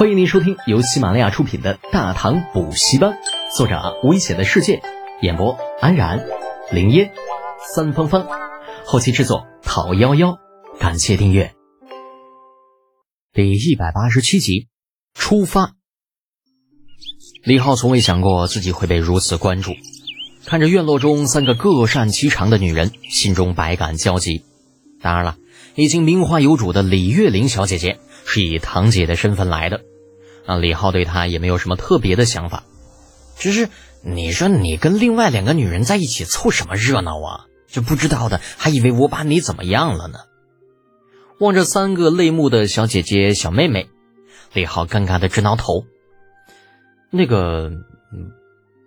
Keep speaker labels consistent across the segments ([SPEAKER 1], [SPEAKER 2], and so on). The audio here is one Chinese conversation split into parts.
[SPEAKER 1] 欢迎您收听由喜马拉雅出品的《大唐补习班》，作者危险的世界，演播安然、林烟、三芳芳，后期制作讨幺幺，感谢订阅。第一百八十七集，出发。李浩从未想过自己会被如此关注，看着院落中三个各擅其长的女人，心中百感交集。当然了，已经名花有主的李月玲小姐姐。是以堂姐的身份来的，啊，李浩对她也没有什么特别的想法，只是你说你跟另外两个女人在一起凑什么热闹啊？这不知道的还以为我把你怎么样了呢。望着三个泪目的小姐姐、小妹妹，李浩尴尬的直挠头。那个，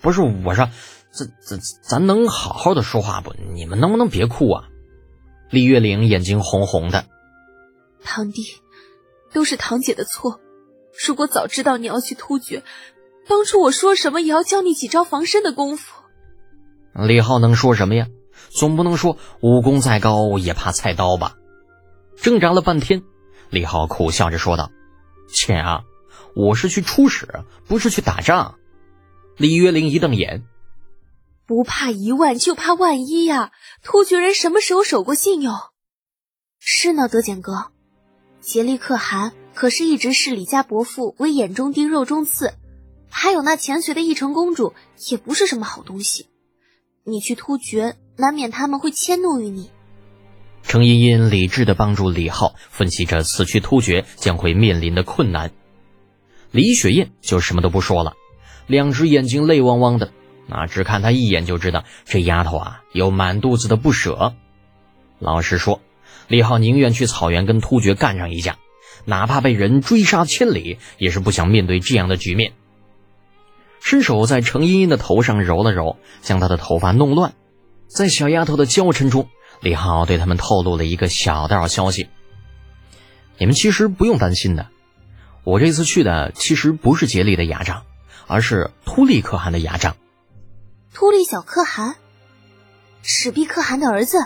[SPEAKER 1] 不是我说，咱咱咱能好好的说话不？你们能不能别哭啊？李月玲眼睛红红的，
[SPEAKER 2] 堂弟。都是堂姐的错，如果早知道你要去突厥，当初我说什么也要教你几招防身的功夫。
[SPEAKER 1] 李浩能说什么呀？总不能说武功再高也怕菜刀吧？挣扎了半天，李浩苦笑着说道：“姐啊，我是去出使，不是去打仗。”李月玲一瞪眼：“
[SPEAKER 2] 不怕一万就怕万一呀！突厥人什么时候守过信用？是呢，德简哥。”竭力可汗可是一直视李家伯父为眼中钉、肉中刺，还有那前随的义成公主也不是什么好东西。你去突厥，难免他们会迁怒于你。
[SPEAKER 1] 程茵茵理智的帮助李浩分析着此去突厥将会面临的困难。李雪燕就什么都不说了，两只眼睛泪汪汪的，那只看她一眼就知道这丫头啊有满肚子的不舍。老实说。李浩宁愿去草原跟突厥干上一架，哪怕被人追杀千里，也是不想面对这样的局面。伸手在程茵茵的头上揉了揉，将她的头发弄乱。在小丫头的娇嗔中，李浩对他们透露了一个小道消息：你们其实不用担心的，我这次去的其实不是杰力的牙帐，而是突利可汗的牙帐。
[SPEAKER 2] 突利小可汗，史毕可汗的儿子。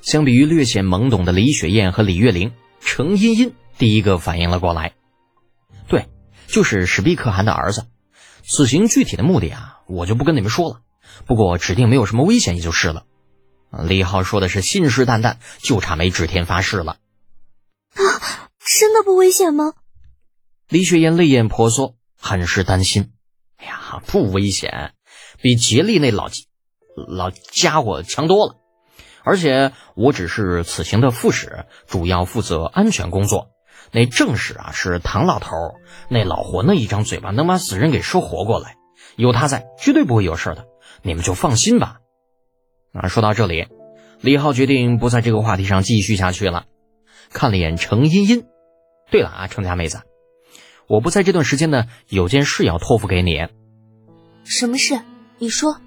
[SPEAKER 1] 相比于略显懵懂的李雪燕和李月玲，程茵茵第一个反应了过来。对，就是史毕可汗的儿子。此行具体的目的啊，我就不跟你们说了。不过指定没有什么危险，也就是了。李浩说的是信誓旦旦，就差没指天发誓了。
[SPEAKER 2] 啊，真的不危险吗？
[SPEAKER 1] 李雪岩泪眼婆娑，很是担心。哎呀，不危险，比杰利那老老家伙强多了。而且我只是此行的副使，主要负责安全工作。那正史啊是唐老头，那老活那一张嘴巴能把死人给说活过来，有他在绝对不会有事的，你们就放心吧。啊，说到这里，李浩决定不在这个话题上继续下去了，看了眼程茵茵。对了啊，程家妹子，我不在这段时间呢，有件事要托付给你。
[SPEAKER 2] 什么事？你说。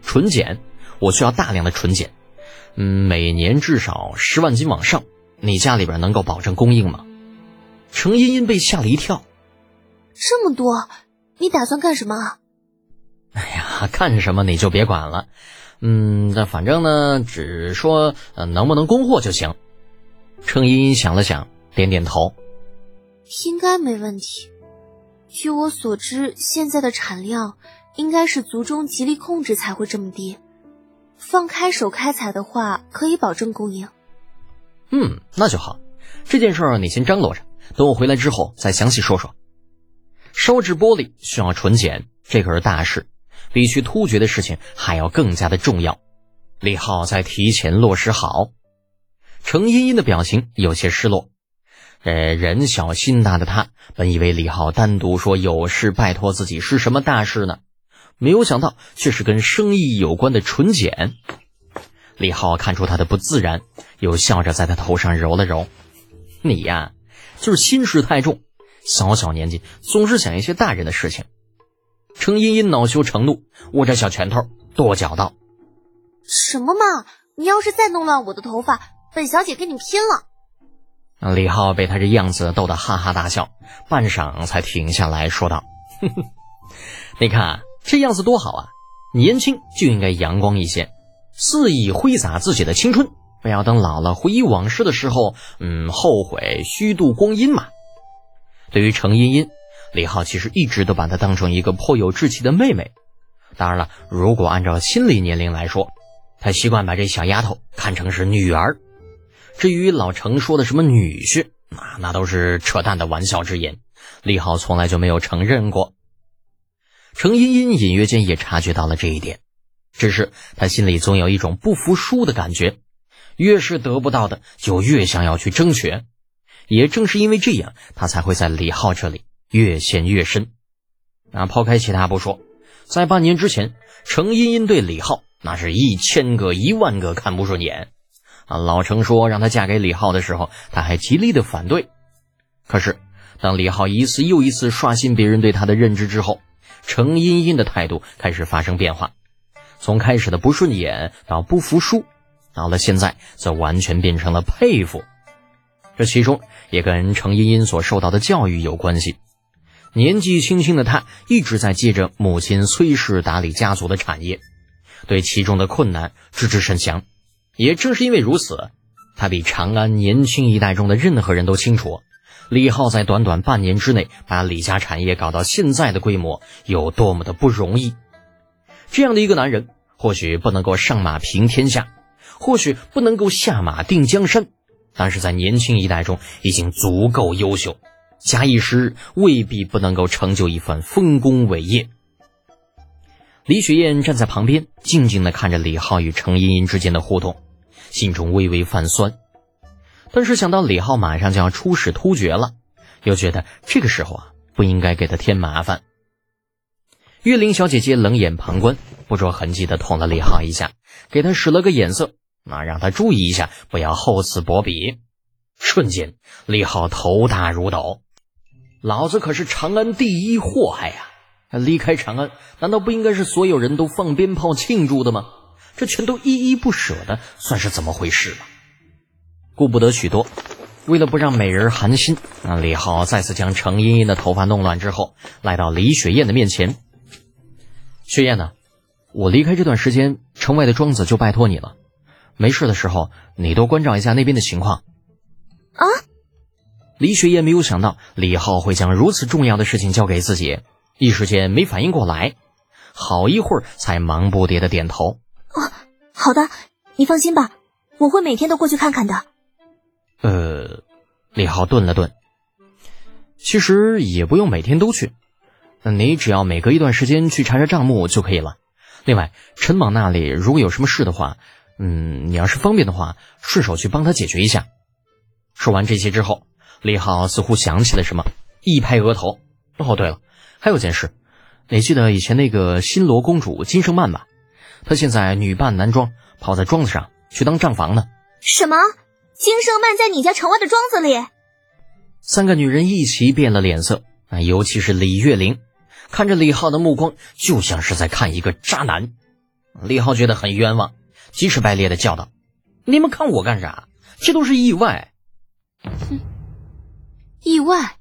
[SPEAKER 1] 纯碱，我需要大量的纯碱。嗯，每年至少十万斤往上，你家里边能够保证供应吗？程茵茵被吓了一跳，
[SPEAKER 2] 这么多，你打算干什么？
[SPEAKER 1] 哎呀，干什么你就别管了。嗯，那反正呢，只说呃能不能供货就行。程茵茵想了想，点点头，
[SPEAKER 2] 应该没问题。据我所知，现在的产量应该是族中极力控制才会这么低。放开手开采的话，可以保证供应。
[SPEAKER 1] 嗯，那就好。这件事儿你先张罗着，等我回来之后再详细说说。烧制玻璃需要纯碱，这可是大事，比去突厥的事情还要更加的重要。李浩在提前落实好。程茵茵的表情有些失落。呃，人小心大的他，本以为李浩单独说有事拜托自己是什么大事呢？没有想到，却是跟生意有关的纯碱。李浩看出他的不自然，又笑着在他头上揉了揉：“你呀，就是心事太重，小小年纪总是想一些大人的事情。”程茵茵恼羞成怒，握着小拳头跺脚道：“
[SPEAKER 2] 什么嘛！你要是再弄乱我的头发，本小姐跟你拼了！”
[SPEAKER 1] 李浩被他这样子逗得哈哈大笑，半晌才停下来说道：“哼哼，你看。”这样子多好啊！年轻就应该阳光一些，肆意挥洒自己的青春，不要等老了回忆往事的时候，嗯，后悔虚度光阴嘛。对于程茵茵，李浩其实一直都把她当成一个颇有志气的妹妹。当然了，如果按照心理年龄来说，他习惯把这小丫头看成是女儿。至于老程说的什么女婿，那那都是扯淡的玩笑之言。李浩从来就没有承认过。程茵茵隐约间也察觉到了这一点，只是她心里总有一种不服输的感觉，越是得不到的，就越想要去争取。也正是因为这样，她才会在李浩这里越陷越深。那抛开其他不说，在半年之前，程茵茵对李浩那是一千个一万个看不顺眼。啊，老程说让她嫁给李浩的时候，她还极力的反对。可是，当李浩一次又一次刷新别人对他的认知之后，程茵茵的态度开始发生变化，从开始的不顺眼到不服输，到了现在则完全变成了佩服。这其中也跟程茵茵所受到的教育有关系。年纪轻轻的她一直在借着母亲崔氏打理家族的产业，对其中的困难知之甚详。也正是因为如此，他比长安年轻一代中的任何人都清楚，李浩在短短半年之内把李家产业搞到现在的规模有多么的不容易。这样的一个男人，或许不能够上马平天下，或许不能够下马定江山，但是在年轻一代中已经足够优秀，假以时日，未必不能够成就一番丰功伟业。李雪燕站在旁边，静静地看着李浩与程茵茵之间的互动。心中微微泛酸，但是想到李浩马上就要出使突厥了，又觉得这个时候啊不应该给他添麻烦。月玲小姐姐冷眼旁观，不着痕迹的捅了李浩一下，给他使了个眼色，那让他注意一下，不要厚此薄彼。瞬间，李浩头大如斗，老子可是长安第一祸害呀！离开长安，难道不应该是所有人都放鞭炮庆祝的吗？这全都依依不舍的，算是怎么回事了？顾不得许多，为了不让美人寒心，那李浩再次将程茵茵的头发弄乱之后，来到李雪燕的面前。雪燕呢？我离开这段时间，城外的庄子就拜托你了。没事的时候，你多关照一下那边的情况。
[SPEAKER 2] 啊！
[SPEAKER 1] 李雪燕没有想到李浩会将如此重要的事情交给自己，一时间没反应过来，好一会儿才忙不迭的点头。
[SPEAKER 2] 哦，好的，你放心吧，我会每天都过去看看的。
[SPEAKER 1] 呃，李浩顿了顿，其实也不用每天都去，你只要每隔一段时间去查查账目就可以了。另外，陈莽那里如果有什么事的话，嗯，你要是方便的话，顺手去帮他解决一下。说完这些之后，李浩似乎想起了什么，一拍额头。哦，对了，还有件事，你记得以前那个新罗公主金圣曼吧？她现在女扮男装，跑在庄子上去当账房呢。
[SPEAKER 2] 什么？金圣曼在你家城外的庄子里？
[SPEAKER 1] 三个女人一齐变了脸色，啊，尤其是李月玲，看着李浩的目光就像是在看一个渣男。李浩觉得很冤枉，急赤白咧的叫道：“你们看我干啥？这都是意外。”
[SPEAKER 2] 哼，意外。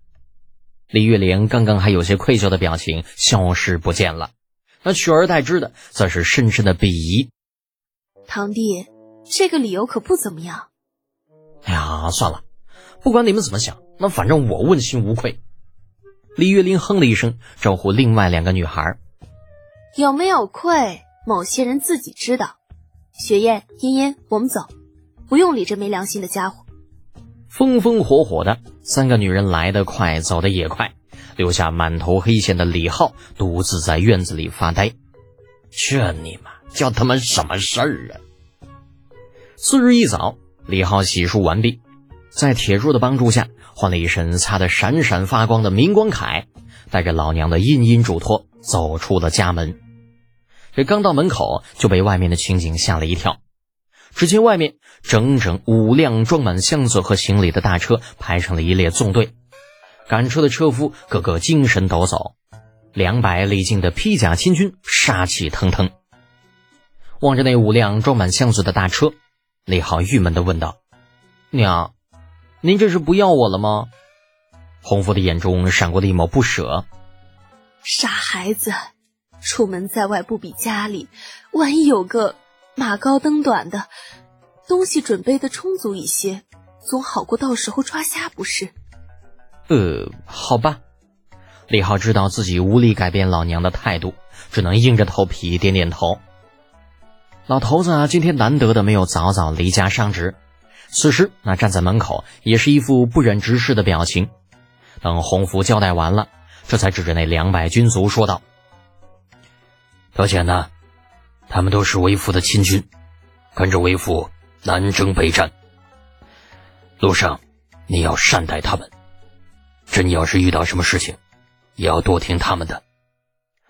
[SPEAKER 1] 李月玲刚刚还有些愧疚的表情消失不见了。那取而代之的，则是深深的鄙夷。
[SPEAKER 2] 堂弟，这个理由可不怎么样。
[SPEAKER 1] 哎呀，算了，不管你们怎么想，那反正我问心无愧。李月玲哼了一声，招呼另外两个女孩：“
[SPEAKER 2] 有没有愧？某些人自己知道。”雪燕、茵茵，我们走，不用理这没良心的家伙。
[SPEAKER 1] 风风火火的三个女人来得快，走得也快。留下满头黑线的李浩独自在院子里发呆，这你妈叫他妈什么事儿啊！次日一早，李浩洗漱完毕，在铁柱的帮助下换了一身擦得闪闪发光的明光铠，带着老娘的殷殷嘱托走出了家门。这刚到门口就被外面的情景吓了一跳，只见外面整整五辆装满箱子和行李的大车排成了一列纵队。赶车的车夫个个精神抖擞，两百里境的披甲亲军杀气腾腾。望着那五辆装满箱子的大车，李浩郁闷地问道：“娘，您这是不要我了吗？”洪福的眼中闪过了一抹不舍。
[SPEAKER 2] 傻孩子，出门在外不比家里，万一有个马高灯短的，东西准备的充足一些，总好过到时候抓瞎不是？
[SPEAKER 1] 呃，好吧。李浩知道自己无力改变老娘的态度，只能硬着头皮点点头。老头子啊，今天难得的没有早早离家上职，此时那站在门口也是一副不忍直视的表情。等洪福交代完了，这才指着那两百军卒说道：“
[SPEAKER 3] 德简呐，他们都是为父的亲军，跟着为父南征北战。路上你要善待他们，真要是遇到什么事情。”也要多听他们的。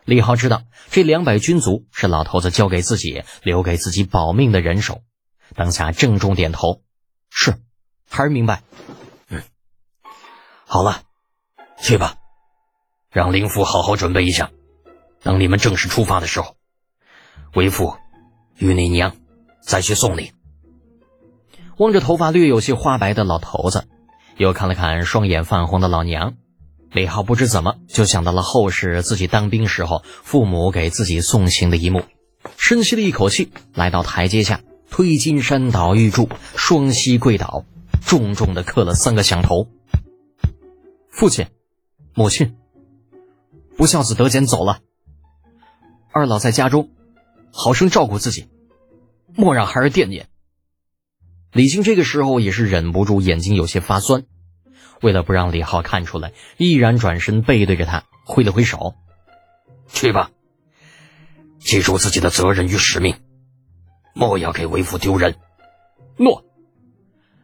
[SPEAKER 1] 李浩知道这两百军卒是老头子交给自己、留给自己保命的人手，当下郑重点头：“是，孩儿明白。”
[SPEAKER 3] 嗯，好了，去吧，让灵父好好准备一下，等你们正式出发的时候，为父与你娘再去送你。
[SPEAKER 1] 望着头发略有些花白的老头子，又看了看双眼泛红的老娘。李浩不知怎么就想到了后世自己当兵时候父母给自己送行的一幕，深吸了一口气，来到台阶下，推金山倒玉柱，双膝跪倒，重重的磕了三个响头。父亲，母亲，不孝子德简走了，二老在家中，好生照顾自己，莫让孩儿惦念。李靖这个时候也是忍不住眼睛有些发酸。为了不让李浩看出来，毅然转身背对着他，挥了挥手：“
[SPEAKER 3] 去吧，记住自己的责任与使命，莫要给为父丢人。”
[SPEAKER 1] 诺，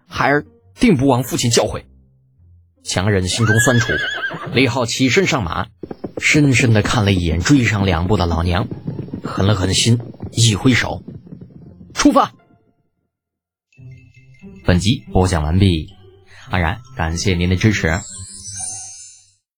[SPEAKER 1] 孩儿定不忘父亲教诲。强忍心中酸楚，李浩起身上马，深深的看了一眼追上两步的老娘，狠了狠心，一挥手：“出发。”本集播讲完毕。安然，感谢您的支持。